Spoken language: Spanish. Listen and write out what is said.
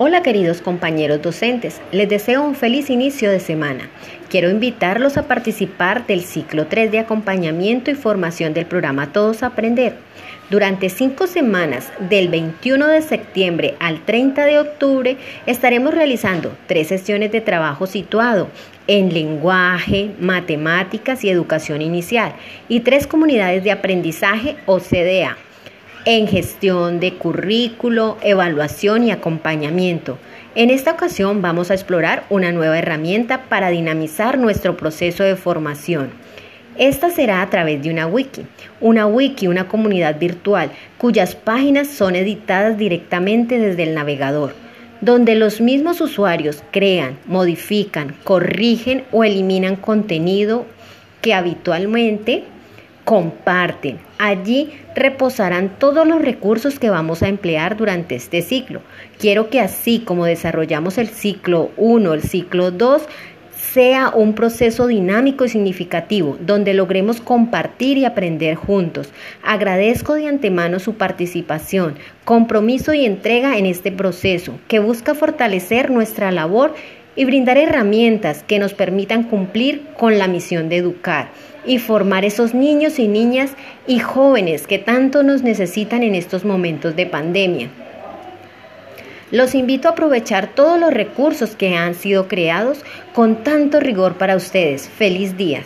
Hola queridos compañeros docentes, les deseo un feliz inicio de semana. Quiero invitarlos a participar del ciclo 3 de acompañamiento y formación del programa Todos Aprender. Durante cinco semanas, del 21 de septiembre al 30 de octubre, estaremos realizando tres sesiones de trabajo situado en lenguaje, matemáticas y educación inicial y tres comunidades de aprendizaje o CDA en gestión de currículo, evaluación y acompañamiento. En esta ocasión vamos a explorar una nueva herramienta para dinamizar nuestro proceso de formación. Esta será a través de una wiki. Una wiki, una comunidad virtual cuyas páginas son editadas directamente desde el navegador, donde los mismos usuarios crean, modifican, corrigen o eliminan contenido que habitualmente comparten. Allí reposarán todos los recursos que vamos a emplear durante este ciclo. Quiero que así como desarrollamos el ciclo 1, el ciclo 2, sea un proceso dinámico y significativo, donde logremos compartir y aprender juntos. Agradezco de antemano su participación, compromiso y entrega en este proceso, que busca fortalecer nuestra labor y brindar herramientas que nos permitan cumplir con la misión de educar y formar esos niños y niñas y jóvenes que tanto nos necesitan en estos momentos de pandemia. Los invito a aprovechar todos los recursos que han sido creados con tanto rigor para ustedes. Feliz día.